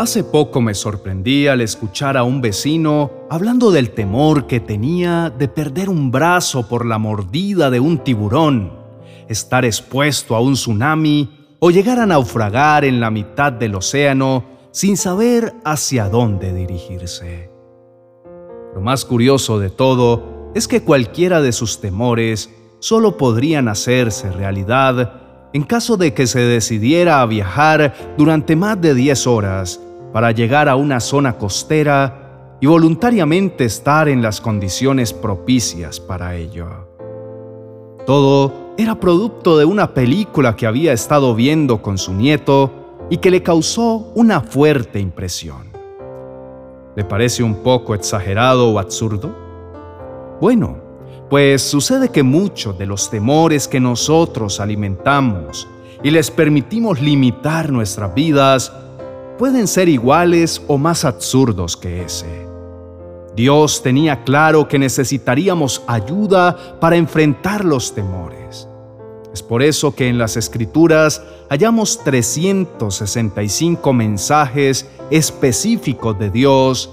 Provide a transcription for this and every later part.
Hace poco me sorprendí al escuchar a un vecino hablando del temor que tenía de perder un brazo por la mordida de un tiburón, estar expuesto a un tsunami o llegar a naufragar en la mitad del océano sin saber hacia dónde dirigirse. Lo más curioso de todo es que cualquiera de sus temores solo podrían hacerse realidad en caso de que se decidiera a viajar durante más de 10 horas para llegar a una zona costera y voluntariamente estar en las condiciones propicias para ello. Todo era producto de una película que había estado viendo con su nieto y que le causó una fuerte impresión. ¿Le parece un poco exagerado o absurdo? Bueno, pues sucede que muchos de los temores que nosotros alimentamos y les permitimos limitar nuestras vidas pueden ser iguales o más absurdos que ese. Dios tenía claro que necesitaríamos ayuda para enfrentar los temores. Es por eso que en las Escrituras hallamos 365 mensajes específicos de Dios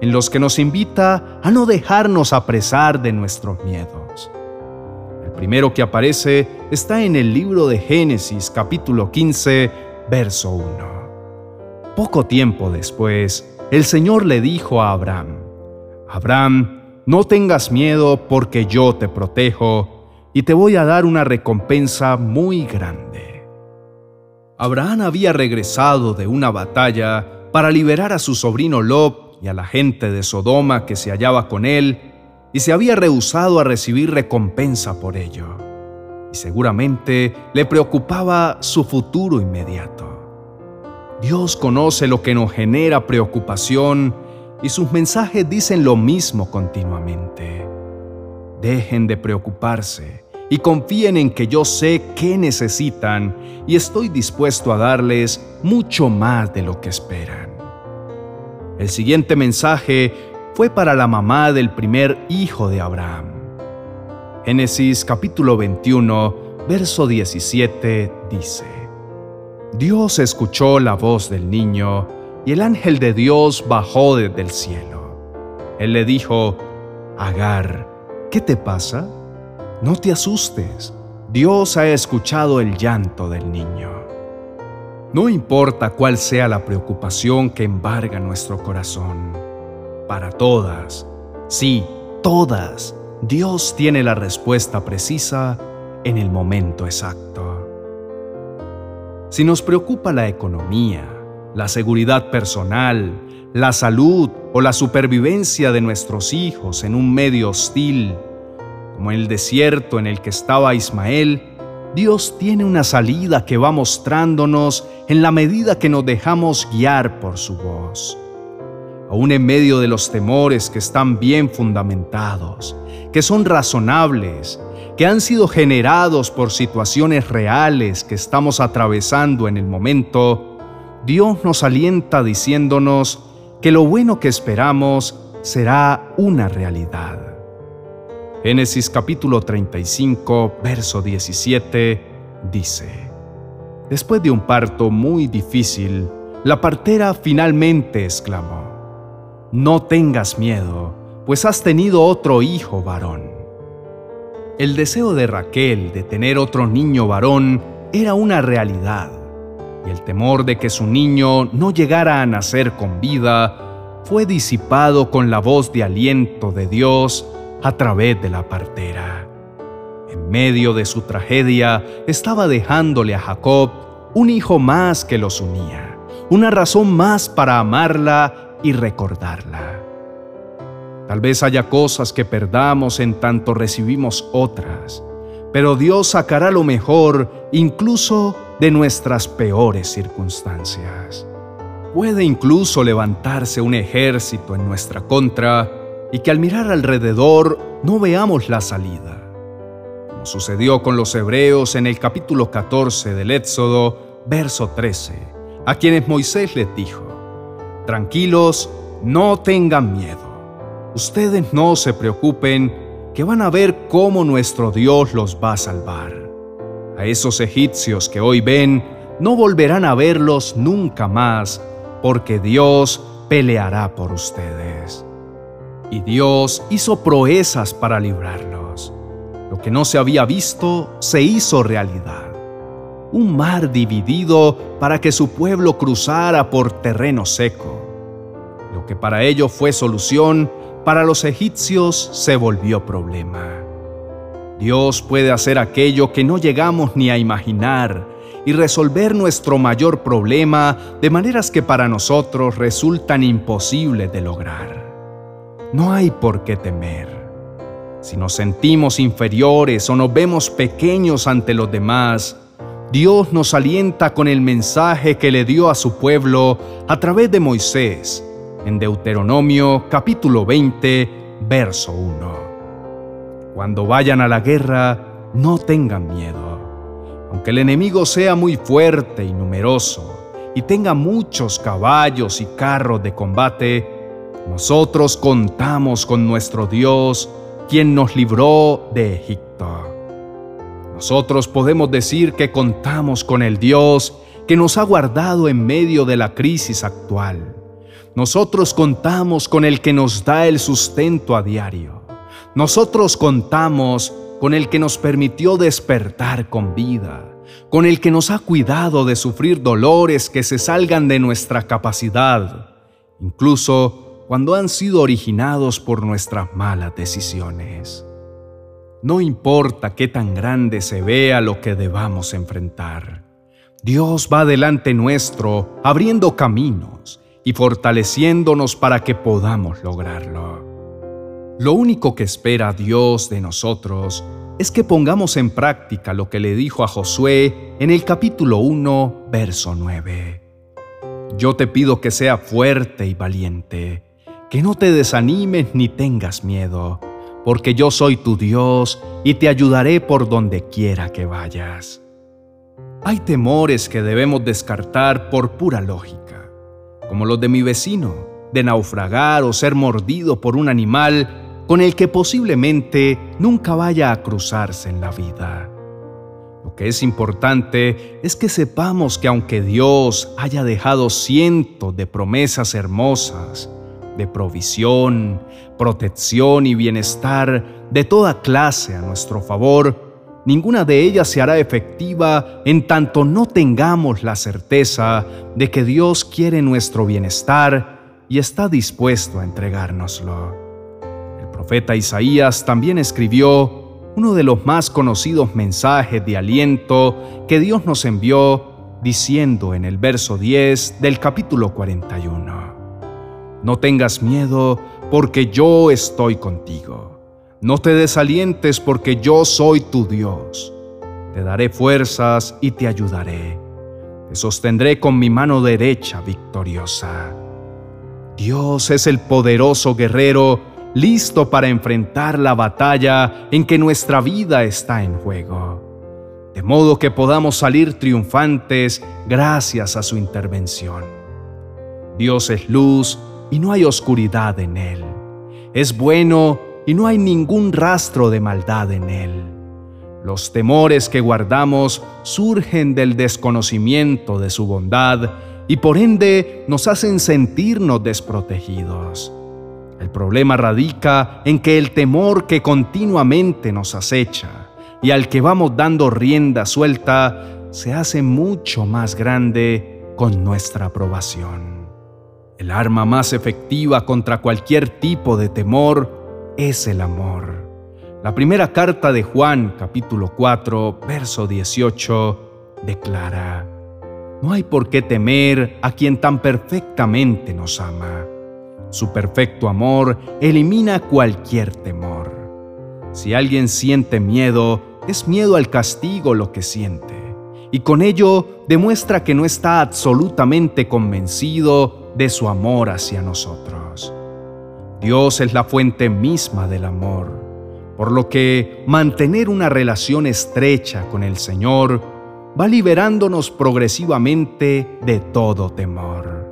en los que nos invita a no dejarnos apresar de nuestros miedos. El primero que aparece está en el libro de Génesis capítulo 15, verso 1. Poco tiempo después, el Señor le dijo a Abraham, Abraham, no tengas miedo porque yo te protejo y te voy a dar una recompensa muy grande. Abraham había regresado de una batalla para liberar a su sobrino Lob y a la gente de Sodoma que se hallaba con él, y se había rehusado a recibir recompensa por ello. Y seguramente le preocupaba su futuro inmediato. Dios conoce lo que nos genera preocupación y sus mensajes dicen lo mismo continuamente. Dejen de preocuparse y confíen en que yo sé qué necesitan y estoy dispuesto a darles mucho más de lo que esperan. El siguiente mensaje fue para la mamá del primer hijo de Abraham. Génesis capítulo 21, verso 17 dice, Dios escuchó la voz del niño y el ángel de Dios bajó desde el cielo. Él le dijo, Agar, ¿qué te pasa? No te asustes, Dios ha escuchado el llanto del niño. No importa cuál sea la preocupación que embarga nuestro corazón, para todas, sí, todas, Dios tiene la respuesta precisa en el momento exacto. Si nos preocupa la economía, la seguridad personal, la salud o la supervivencia de nuestros hijos en un medio hostil, como el desierto en el que estaba Ismael, Dios tiene una salida que va mostrándonos en la medida que nos dejamos guiar por su voz. Aún en medio de los temores que están bien fundamentados, que son razonables que han sido generados por situaciones reales que estamos atravesando en el momento, Dios nos alienta diciéndonos que lo bueno que esperamos será una realidad. Génesis capítulo 35, verso 17 dice, Después de un parto muy difícil, la partera finalmente exclamó, No tengas miedo, pues has tenido otro hijo varón. El deseo de Raquel de tener otro niño varón era una realidad, y el temor de que su niño no llegara a nacer con vida fue disipado con la voz de aliento de Dios a través de la partera. En medio de su tragedia estaba dejándole a Jacob un hijo más que los unía, una razón más para amarla y recordarla. Tal vez haya cosas que perdamos en tanto recibimos otras, pero Dios sacará lo mejor incluso de nuestras peores circunstancias. Puede incluso levantarse un ejército en nuestra contra y que al mirar alrededor no veamos la salida. Como sucedió con los hebreos en el capítulo 14 del Éxodo, verso 13, a quienes Moisés les dijo, Tranquilos, no tengan miedo Ustedes no se preocupen, que van a ver cómo nuestro Dios los va a salvar. A esos egipcios que hoy ven, no volverán a verlos nunca más, porque Dios peleará por ustedes. Y Dios hizo proezas para librarlos. Lo que no se había visto se hizo realidad. Un mar dividido para que su pueblo cruzara por terreno seco. Lo que para ellos fue solución, para los egipcios se volvió problema. Dios puede hacer aquello que no llegamos ni a imaginar y resolver nuestro mayor problema de maneras que para nosotros resultan imposibles de lograr. No hay por qué temer. Si nos sentimos inferiores o nos vemos pequeños ante los demás, Dios nos alienta con el mensaje que le dio a su pueblo a través de Moisés en Deuteronomio capítulo 20, verso 1. Cuando vayan a la guerra, no tengan miedo. Aunque el enemigo sea muy fuerte y numeroso y tenga muchos caballos y carros de combate, nosotros contamos con nuestro Dios, quien nos libró de Egipto. Nosotros podemos decir que contamos con el Dios que nos ha guardado en medio de la crisis actual nosotros contamos con el que nos da el sustento a diario. Nosotros contamos con el que nos permitió despertar con vida, con el que nos ha cuidado de sufrir dolores que se salgan de nuestra capacidad, incluso cuando han sido originados por nuestras malas decisiones. No importa qué tan grande se vea lo que debamos enfrentar. Dios va delante nuestro, abriendo caminos, y fortaleciéndonos para que podamos lograrlo. Lo único que espera Dios de nosotros es que pongamos en práctica lo que le dijo a Josué en el capítulo 1, verso 9. Yo te pido que sea fuerte y valiente, que no te desanimes ni tengas miedo, porque yo soy tu Dios y te ayudaré por donde quiera que vayas. Hay temores que debemos descartar por pura lógica como los de mi vecino, de naufragar o ser mordido por un animal con el que posiblemente nunca vaya a cruzarse en la vida. Lo que es importante es que sepamos que aunque Dios haya dejado cientos de promesas hermosas, de provisión, protección y bienestar de toda clase a nuestro favor, ninguna de ellas se hará efectiva en tanto no tengamos la certeza de que Dios quiere nuestro bienestar y está dispuesto a entregárnoslo. El profeta Isaías también escribió uno de los más conocidos mensajes de aliento que Dios nos envió diciendo en el verso 10 del capítulo 41, No tengas miedo porque yo estoy contigo. No te desalientes porque yo soy tu Dios. Te daré fuerzas y te ayudaré. Te sostendré con mi mano derecha victoriosa. Dios es el poderoso guerrero listo para enfrentar la batalla en que nuestra vida está en juego, de modo que podamos salir triunfantes gracias a su intervención. Dios es luz y no hay oscuridad en él. Es bueno y no hay ningún rastro de maldad en él. Los temores que guardamos surgen del desconocimiento de su bondad y por ende nos hacen sentirnos desprotegidos. El problema radica en que el temor que continuamente nos acecha y al que vamos dando rienda suelta se hace mucho más grande con nuestra aprobación. El arma más efectiva contra cualquier tipo de temor es el amor. La primera carta de Juan, capítulo 4, verso 18, declara, No hay por qué temer a quien tan perfectamente nos ama. Su perfecto amor elimina cualquier temor. Si alguien siente miedo, es miedo al castigo lo que siente, y con ello demuestra que no está absolutamente convencido de su amor hacia nosotros. Dios es la fuente misma del amor, por lo que mantener una relación estrecha con el Señor va liberándonos progresivamente de todo temor.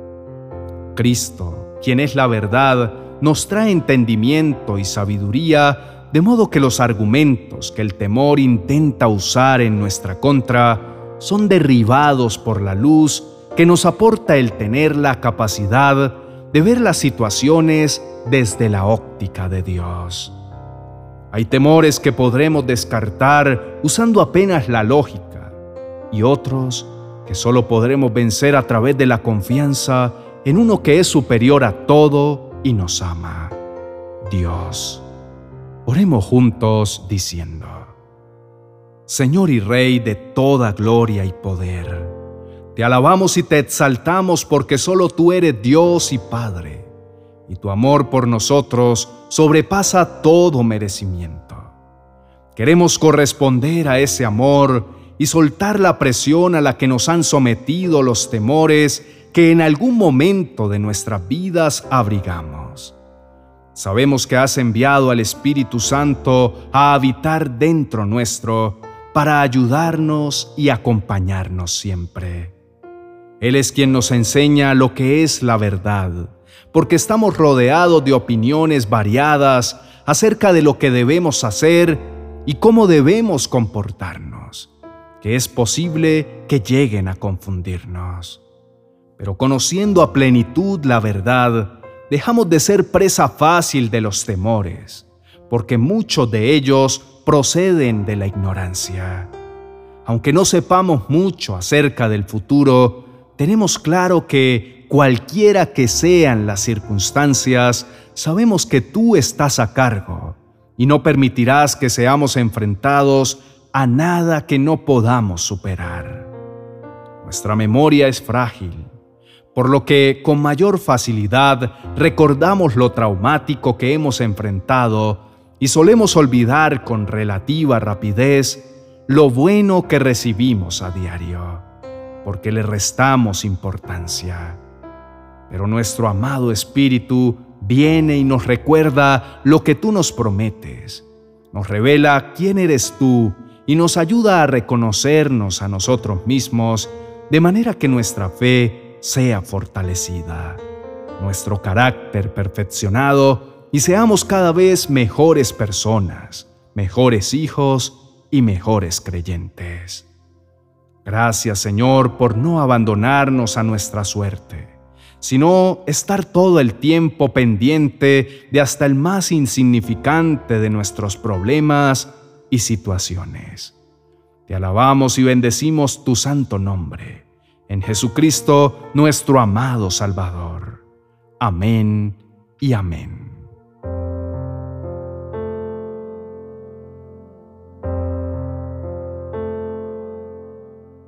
Cristo, quien es la verdad, nos trae entendimiento y sabiduría, de modo que los argumentos que el temor intenta usar en nuestra contra son derribados por la luz que nos aporta el tener la capacidad de ver las situaciones desde la óptica de Dios. Hay temores que podremos descartar usando apenas la lógica y otros que solo podremos vencer a través de la confianza en uno que es superior a todo y nos ama, Dios. Oremos juntos diciendo, Señor y Rey de toda gloria y poder, te alabamos y te exaltamos porque solo tú eres Dios y Padre y tu amor por nosotros sobrepasa todo merecimiento. Queremos corresponder a ese amor y soltar la presión a la que nos han sometido los temores que en algún momento de nuestras vidas abrigamos. Sabemos que has enviado al Espíritu Santo a habitar dentro nuestro para ayudarnos y acompañarnos siempre. Él es quien nos enseña lo que es la verdad porque estamos rodeados de opiniones variadas acerca de lo que debemos hacer y cómo debemos comportarnos, que es posible que lleguen a confundirnos. Pero conociendo a plenitud la verdad, dejamos de ser presa fácil de los temores, porque muchos de ellos proceden de la ignorancia. Aunque no sepamos mucho acerca del futuro, tenemos claro que cualquiera que sean las circunstancias, sabemos que tú estás a cargo y no permitirás que seamos enfrentados a nada que no podamos superar. Nuestra memoria es frágil, por lo que con mayor facilidad recordamos lo traumático que hemos enfrentado y solemos olvidar con relativa rapidez lo bueno que recibimos a diario, porque le restamos importancia. Pero nuestro amado Espíritu viene y nos recuerda lo que tú nos prometes, nos revela quién eres tú y nos ayuda a reconocernos a nosotros mismos de manera que nuestra fe sea fortalecida, nuestro carácter perfeccionado y seamos cada vez mejores personas, mejores hijos y mejores creyentes. Gracias Señor por no abandonarnos a nuestra suerte sino estar todo el tiempo pendiente de hasta el más insignificante de nuestros problemas y situaciones. Te alabamos y bendecimos tu santo nombre, en Jesucristo nuestro amado Salvador. Amén y amén.